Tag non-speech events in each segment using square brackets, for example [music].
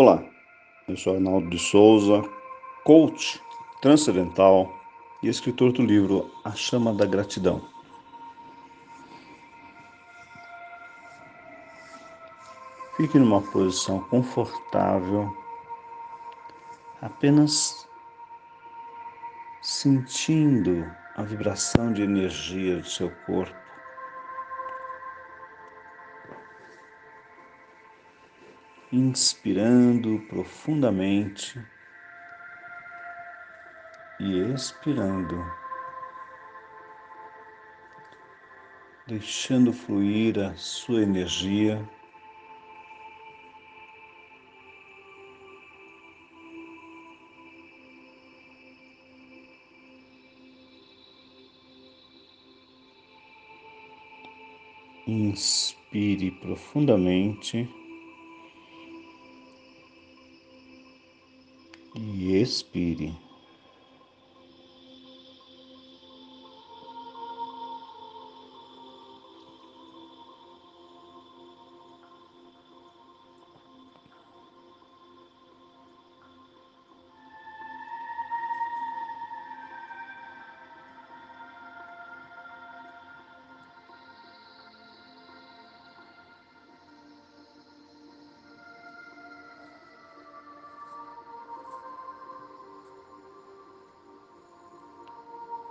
Olá, eu sou Arnaldo de Souza, coach transcendental e escritor do livro A Chama da Gratidão. Fique numa posição confortável, apenas sentindo a vibração de energia do seu corpo. Inspirando profundamente e expirando, deixando fluir a sua energia. Inspire profundamente. E expire.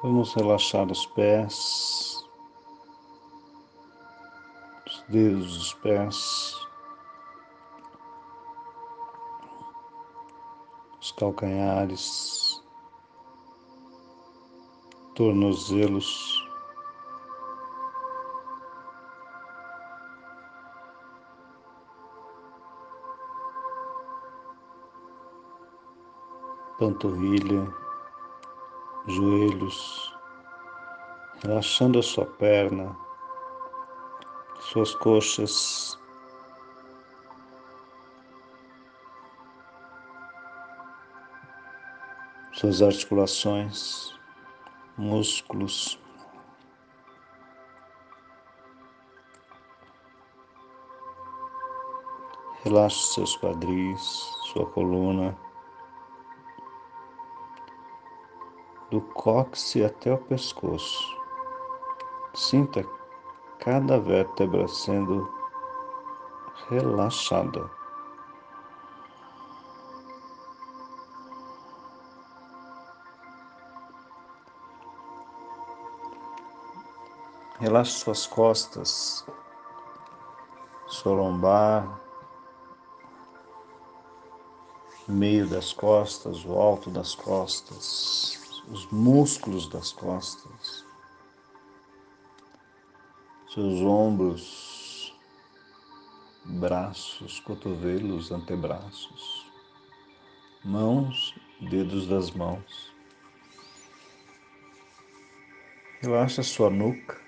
Vamos relaxar os pés, os dedos dos pés, os calcanhares, tornozelos. Panturrilha joelhos, relaxando a sua perna, suas coxas, suas articulações, músculos. Relaxe seus quadris, sua coluna. Do cóccix até o pescoço. Sinta cada vértebra sendo relaxada. Relaxe suas costas, sua lombar, meio das costas, o alto das costas os músculos das costas, seus ombros, braços, cotovelos, antebraços, mãos, dedos das mãos. Relaxa sua nuca.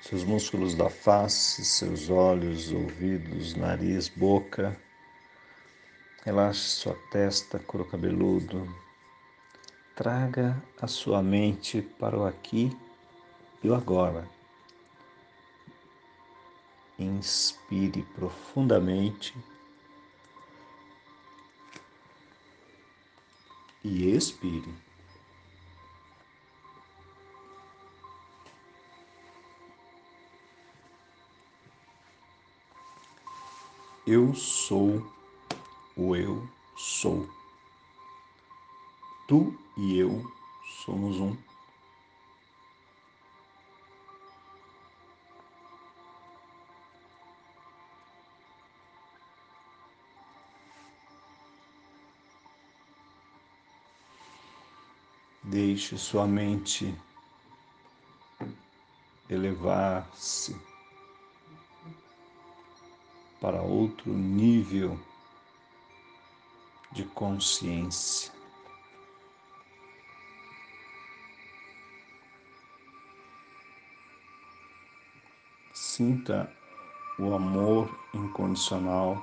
Seus músculos da face, seus olhos, ouvidos, nariz, boca, Relaxe sua testa, couro cabeludo. Traga a sua mente para o aqui e o agora. Inspire profundamente e expire. Eu sou o eu sou. Tu e eu somos um. Deixe sua mente elevar-se para outro nível de consciência. Sinta o amor incondicional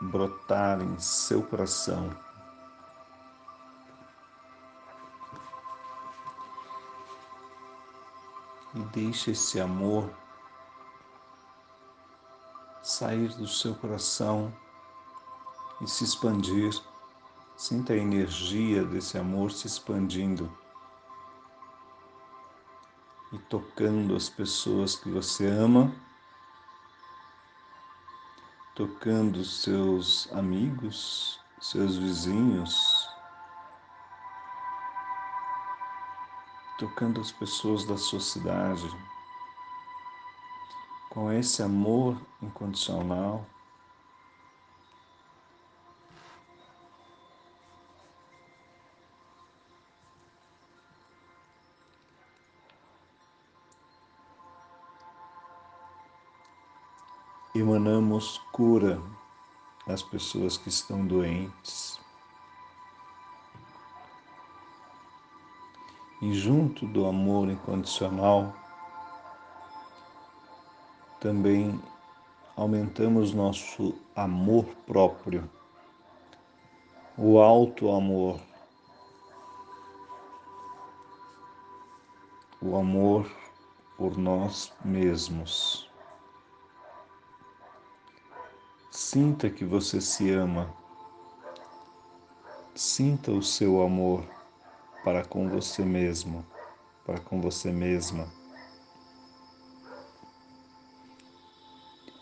brotar em seu coração. Deixe esse amor sair do seu coração e se expandir. Sinta a energia desse amor se expandindo e tocando as pessoas que você ama, tocando seus amigos, seus vizinhos, tocando as pessoas da sua cidade. Com esse amor incondicional, emanamos cura às pessoas que estão doentes. E junto do amor incondicional, também aumentamos nosso amor próprio, o alto amor, o amor por nós mesmos. Sinta que você se ama. Sinta o seu amor para com você mesmo, para com você mesma.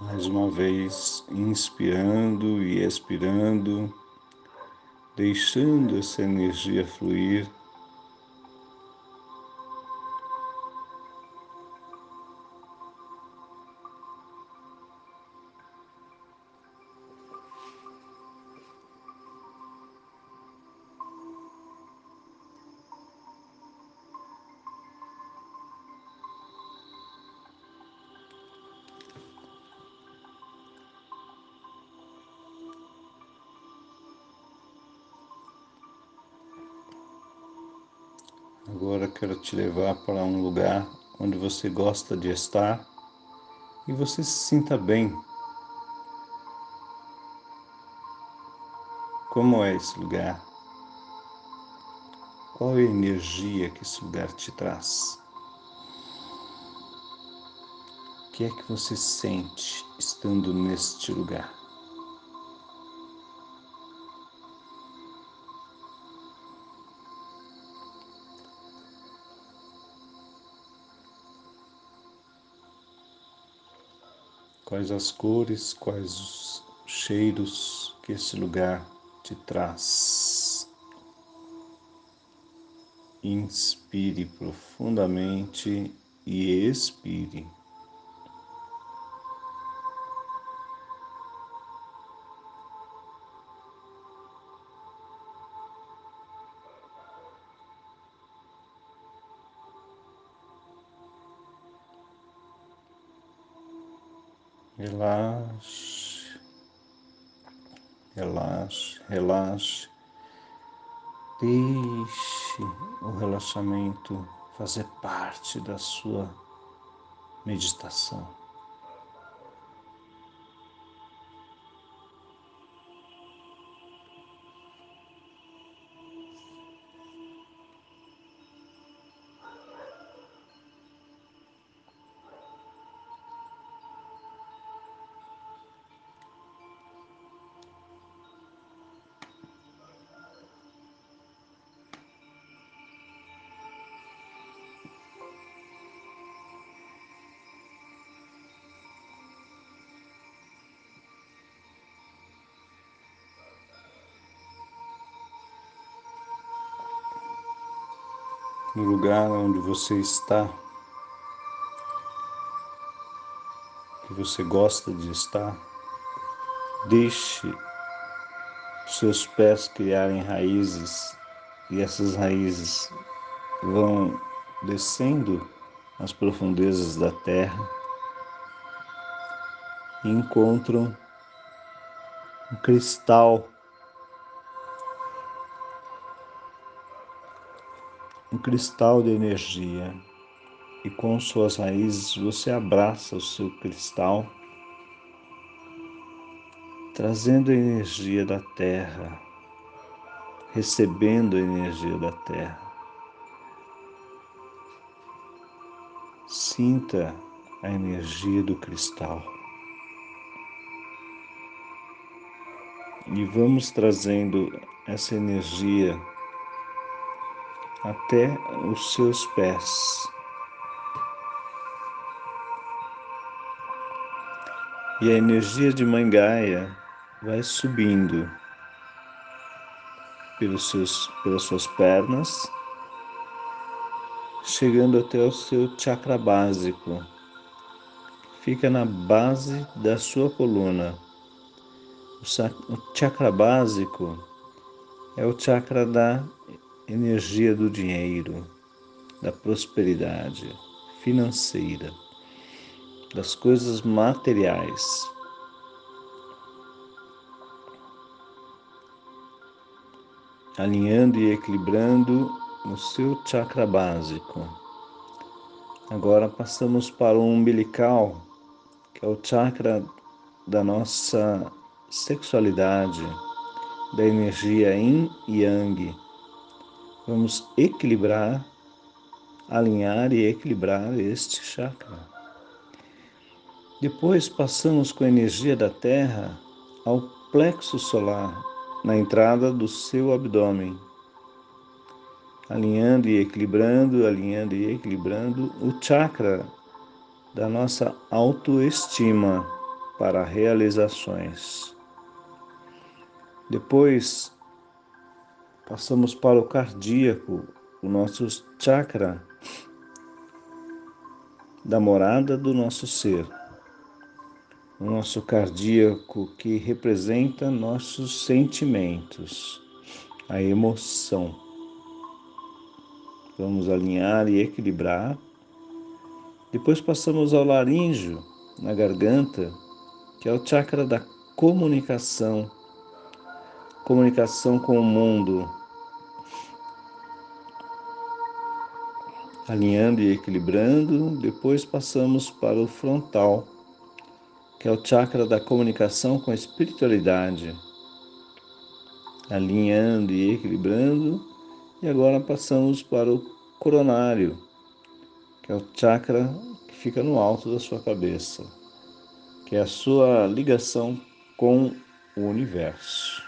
Mais uma vez, inspirando e expirando, deixando essa energia fluir. Agora quero te levar para um lugar onde você gosta de estar e você se sinta bem. Como é esse lugar? Qual é a energia que esse lugar te traz? O que é que você sente estando neste lugar? Quais as cores, quais os cheiros que esse lugar te traz. Inspire profundamente e expire. Relaxe, relaxe, relaxe. Deixe o relaxamento fazer parte da sua meditação. No lugar onde você está, que você gosta de estar, deixe seus pés criarem raízes e essas raízes vão descendo as profundezas da terra e encontram um cristal, um cristal de energia. E com suas raízes você abraça o seu cristal, trazendo a energia da terra, recebendo a energia da terra. Sinta a energia do cristal. E vamos trazendo essa energia até os seus pés. E a energia de Mãe Gaia vai subindo pelos seus, pelas suas pernas, chegando até o seu chakra básico. Fica na base da sua coluna o chakra básico é o chakra da energia do dinheiro, da prosperidade financeira, das coisas materiais. Alinhando e equilibrando o seu chakra básico. Agora passamos para o umbilical, que é o chakra da nossa sexualidade, da energia yin e yang. Vamos equilibrar, alinhar e equilibrar este chakra. Depois passamos com a energia da terra ao plexo solar, na entrada do seu abdômen, alinhando e equilibrando, alinhando e equilibrando o chakra da nossa autoestima para realizações. Depois passamos para o cardíaco, o nosso chakra da morada do nosso ser. O nosso cardíaco que representa nossos sentimentos, a emoção. Vamos alinhar e equilibrar. Depois passamos ao laríngeo, na garganta, que é o chakra da comunicação comunicação com o mundo, alinhando e equilibrando. Depois passamos para o frontal, que é o chakra da comunicação com a espiritualidade, alinhando e equilibrando. E agora passamos para o coronário, que é o chakra que fica no alto da sua cabeça, que é a sua ligação com o universo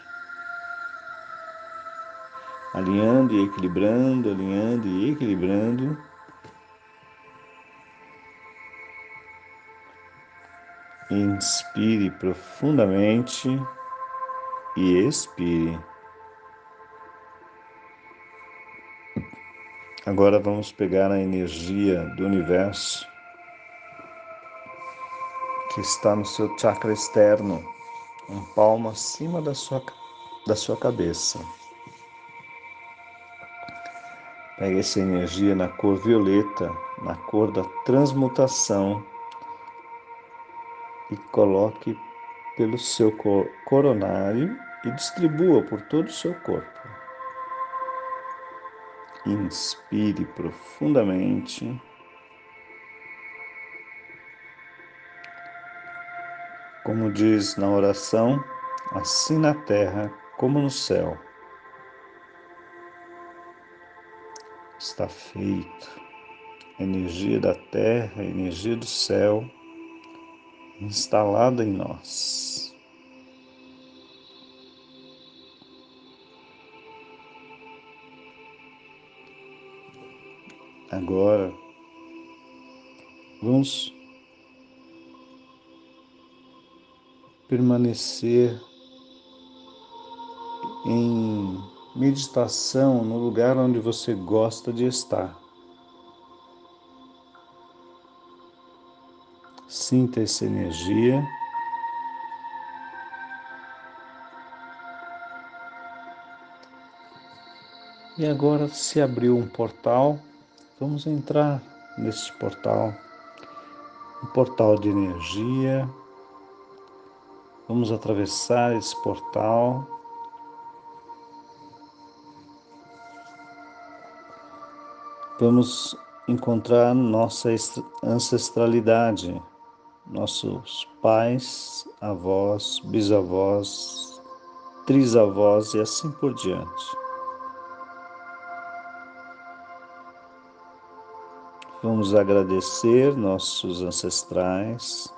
alinhando e equilibrando, alinhando e equilibrando. Inspire profundamente e expire. Agora vamos pegar a energia do universo que está no seu chakra externo, um palmo acima da sua, da sua cabeça. Pegue essa energia na cor violeta, na cor da transmutação e coloque pelo seu coronário e distribua por todo o seu corpo. Inspire profundamente. Como diz na oração, assim na terra como no céu. Está feito. energia da terra, energia do céu instalada em nós. Agora, vamos permanecer em meditação no lugar onde você gosta de estar. Sinta essa energia. E agora se abriu um portal, vamos entrar nesse portal, um portal de energia. Vamos atravessar esse portal. Vamos encontrar nossa ancestralidade, nossos pais, avós, bisavós, trisavós e assim por diante. Vamos agradecer nossos ancestrais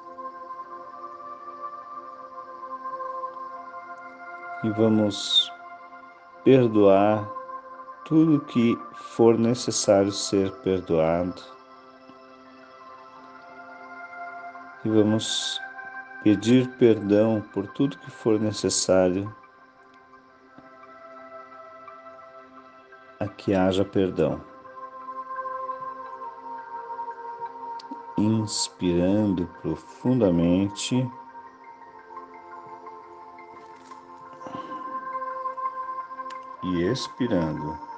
e vamos perdoar tudo que for necessário ser perdoado. E vamos pedir perdão por tudo que for necessário a que haja perdão. inspirando profundamente. E expirando.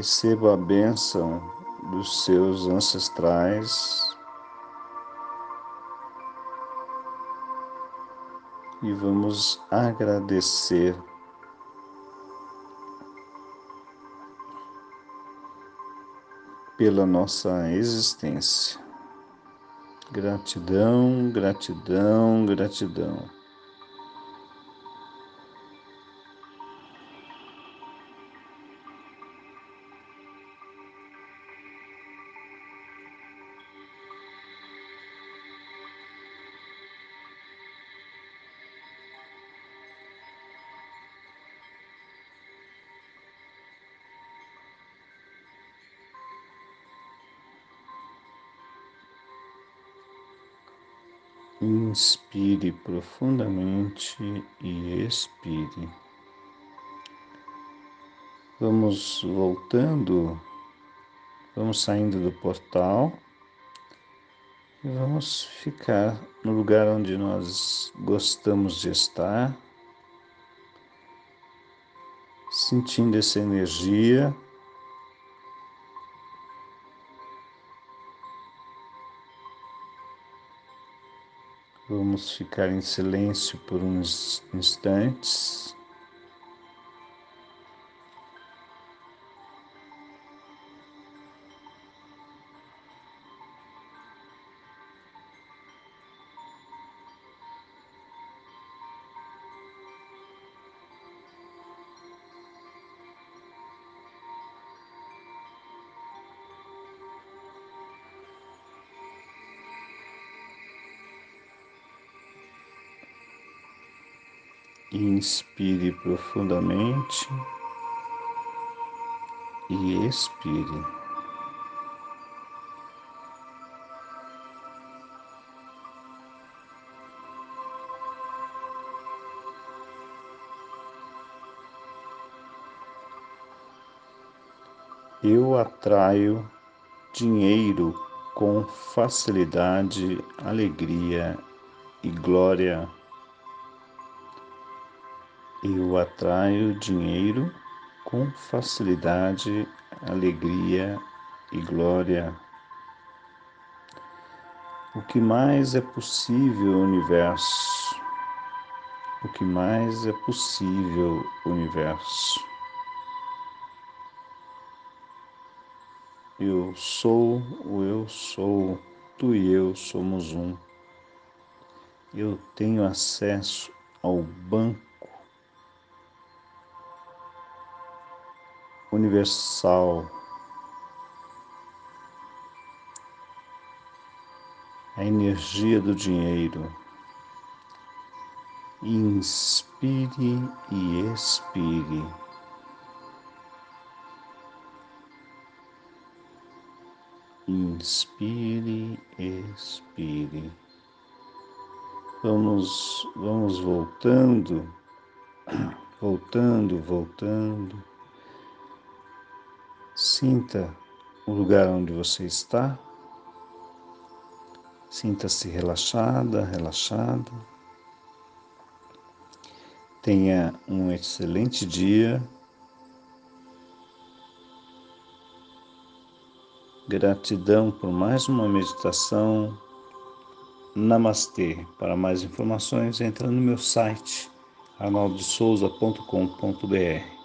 Receba a bênção dos seus ancestrais e vamos agradecer pela nossa existência. Gratidão, gratidão, gratidão. Inspire profundamente e expire. Vamos voltando, vamos saindo do portal e vamos ficar no lugar onde nós gostamos de estar, sentindo essa energia Vamos ficar em silêncio por uns instantes. Inspire profundamente e expire. Eu atraio dinheiro com facilidade, alegria e glória eu atraio dinheiro com facilidade, alegria e glória. O que mais é possível, universo? O que mais é possível, universo? Eu sou o eu sou, tu e eu somos um. Eu tenho acesso ao banco universal. A energia do dinheiro. Inspire e expire. Inspire, expire. Vamos, vamos voltando, [clears throat] voltando, voltando. Sinta o lugar onde você está. Sinta-se relaxada, relaxado. Tenha um excelente dia. Gratidão por mais uma meditação. Namastê. Para mais informações, entra no meu site arnaldosouza.com.br.